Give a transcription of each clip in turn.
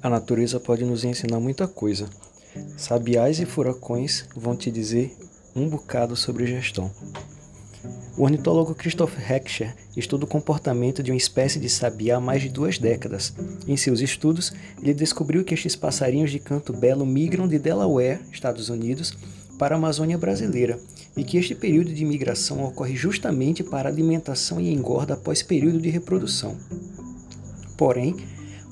A natureza pode nos ensinar muita coisa. Sabiás e furacões vão te dizer um bocado sobre gestão. O ornitólogo Christoph Heckscher estuda o comportamento de uma espécie de sabiá há mais de duas décadas. Em seus estudos, ele descobriu que estes passarinhos de canto belo migram de Delaware, Estados Unidos, para a Amazônia brasileira e que este período de migração ocorre justamente para alimentação e engorda após período de reprodução. Porém,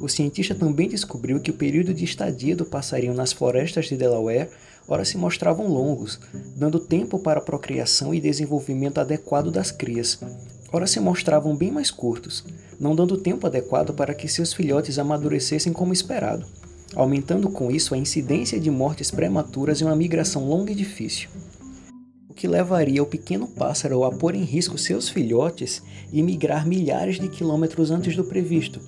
o cientista também descobriu que o período de estadia do passarinho nas florestas de Delaware ora se mostravam longos, dando tempo para a procriação e desenvolvimento adequado das crias, ora se mostravam bem mais curtos, não dando tempo adequado para que seus filhotes amadurecessem como esperado, aumentando com isso a incidência de mortes prematuras e uma migração longa e difícil que levaria o pequeno pássaro a pôr em risco seus filhotes e migrar milhares de quilômetros antes do previsto.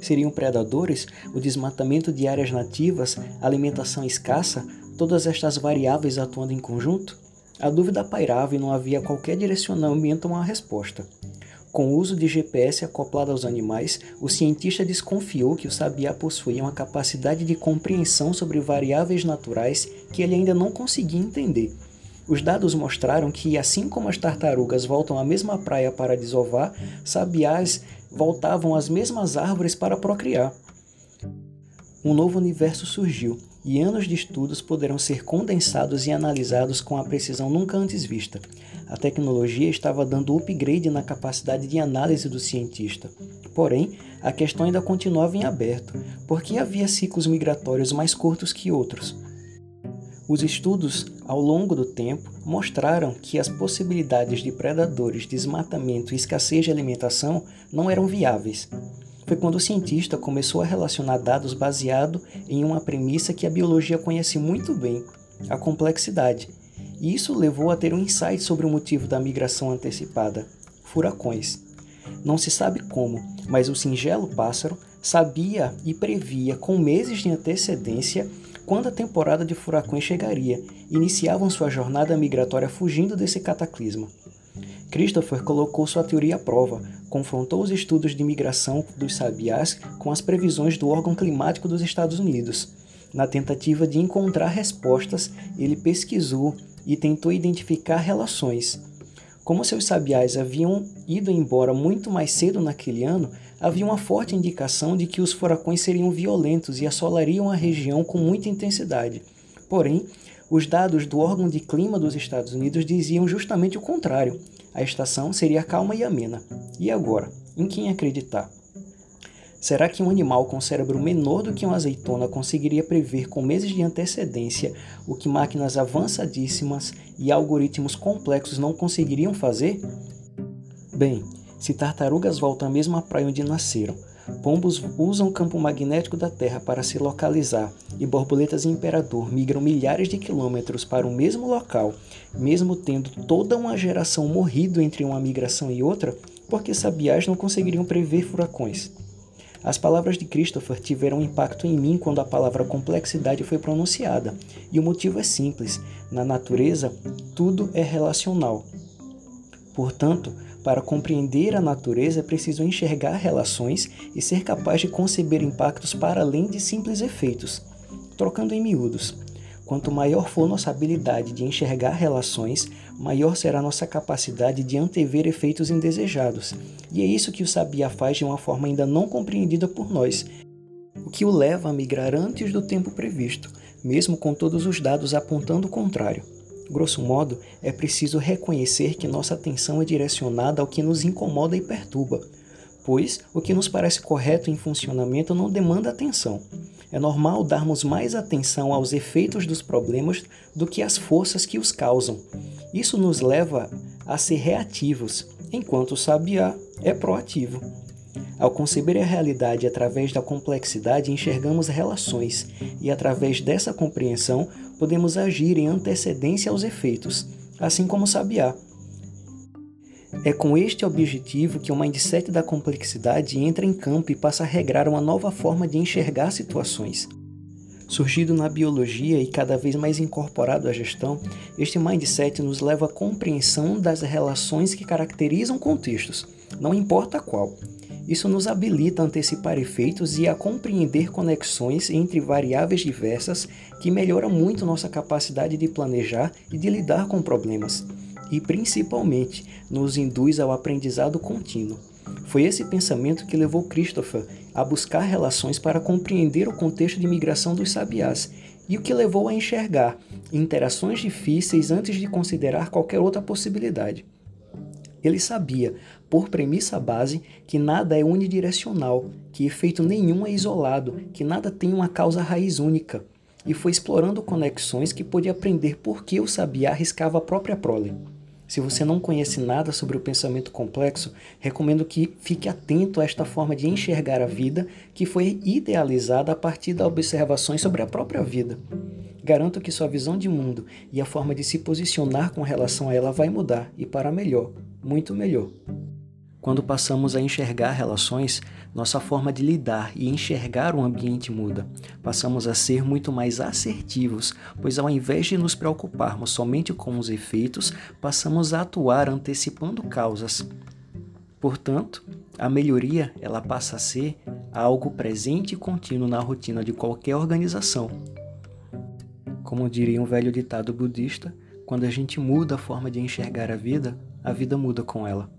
Seriam predadores, o desmatamento de áreas nativas, alimentação escassa, todas estas variáveis atuando em conjunto? A dúvida pairava e não havia qualquer direcionamento a uma resposta. Com o uso de GPS acoplado aos animais, o cientista desconfiou que o sabiá possuía uma capacidade de compreensão sobre variáveis naturais que ele ainda não conseguia entender os dados mostraram que, assim como as tartarugas voltam à mesma praia para desovar, sabiás voltavam às mesmas árvores para procriar. Um novo universo surgiu, e anos de estudos poderão ser condensados e analisados com a precisão nunca antes vista. A tecnologia estava dando upgrade na capacidade de análise do cientista. Porém, a questão ainda continuava em aberto, porque havia ciclos migratórios mais curtos que outros. Os estudos ao longo do tempo mostraram que as possibilidades de predadores, desmatamento e escassez de alimentação não eram viáveis. Foi quando o cientista começou a relacionar dados baseado em uma premissa que a biologia conhece muito bem, a complexidade. E isso levou a ter um insight sobre o motivo da migração antecipada: furacões. Não se sabe como, mas o singelo pássaro sabia e previa com meses de antecedência quando a temporada de furacões chegaria, iniciavam sua jornada migratória fugindo desse cataclisma. Christopher colocou sua teoria à prova, confrontou os estudos de migração dos sabiás com as previsões do órgão climático dos Estados Unidos. Na tentativa de encontrar respostas, ele pesquisou e tentou identificar relações. Como seus sabiás haviam ido embora muito mais cedo naquele ano, havia uma forte indicação de que os furacões seriam violentos e assolariam a região com muita intensidade. Porém, os dados do órgão de clima dos Estados Unidos diziam justamente o contrário. A estação seria calma e amena. E agora? Em quem acreditar? Será que um animal com cérebro menor do que uma azeitona conseguiria prever com meses de antecedência o que máquinas avançadíssimas e algoritmos complexos não conseguiriam fazer? Bem, se tartarugas voltam à mesma praia onde nasceram, pombos usam o campo magnético da Terra para se localizar e borboletas imperador migram milhares de quilômetros para o mesmo local, mesmo tendo toda uma geração morrido entre uma migração e outra, porque sabiás não conseguiriam prever furacões. As palavras de Christopher tiveram impacto em mim quando a palavra complexidade foi pronunciada, e o motivo é simples: na natureza, tudo é relacional. Portanto, para compreender a natureza, é preciso enxergar relações e ser capaz de conceber impactos para além de simples efeitos. Trocando em miúdos, quanto maior for nossa habilidade de enxergar relações, maior será nossa capacidade de antever efeitos indesejados. E é isso que o Sabia faz de uma forma ainda não compreendida por nós, o que o leva a migrar antes do tempo previsto, mesmo com todos os dados apontando o contrário. Grosso modo, é preciso reconhecer que nossa atenção é direcionada ao que nos incomoda e perturba, pois o que nos parece correto em funcionamento não demanda atenção. É normal darmos mais atenção aos efeitos dos problemas do que às forças que os causam. Isso nos leva a ser reativos, enquanto o sabiá é proativo. Ao conceber a realidade através da complexidade, enxergamos relações, e através dessa compreensão, podemos agir em antecedência aos efeitos, assim como o sabiá. É com este objetivo que o mindset da complexidade entra em campo e passa a regrar uma nova forma de enxergar situações. Surgido na biologia e cada vez mais incorporado à gestão, este mindset nos leva à compreensão das relações que caracterizam contextos, não importa qual, Isso nos habilita a antecipar efeitos e a compreender conexões entre variáveis diversas que melhora muito nossa capacidade de planejar e de lidar com problemas, e principalmente nos induz ao aprendizado contínuo. Foi esse pensamento que levou Christopher a buscar relações para compreender o contexto de migração dos sabiás e o que levou a enxergar interações difíceis antes de considerar qualquer outra possibilidade. Ele sabia, por premissa base, que nada é unidirecional, que efeito nenhum é isolado, que nada tem uma causa raiz única, e foi explorando conexões que pôde aprender por que o sabiá arriscava a própria prole. Se você não conhece nada sobre o pensamento complexo, recomendo que fique atento a esta forma de enxergar a vida que foi idealizada a partir das observações sobre a própria vida. Garanto que sua visão de mundo e a forma de se posicionar com relação a ela vai mudar e para melhor, muito melhor. Quando passamos a enxergar relações, nossa forma de lidar e enxergar o ambiente muda. Passamos a ser muito mais assertivos, pois ao invés de nos preocuparmos somente com os efeitos, passamos a atuar antecipando causas. Portanto, a melhoria ela passa a ser algo presente e contínuo na rotina de qualquer organização. Como diria um velho ditado budista, quando a gente muda a forma de enxergar a vida, a vida muda com ela.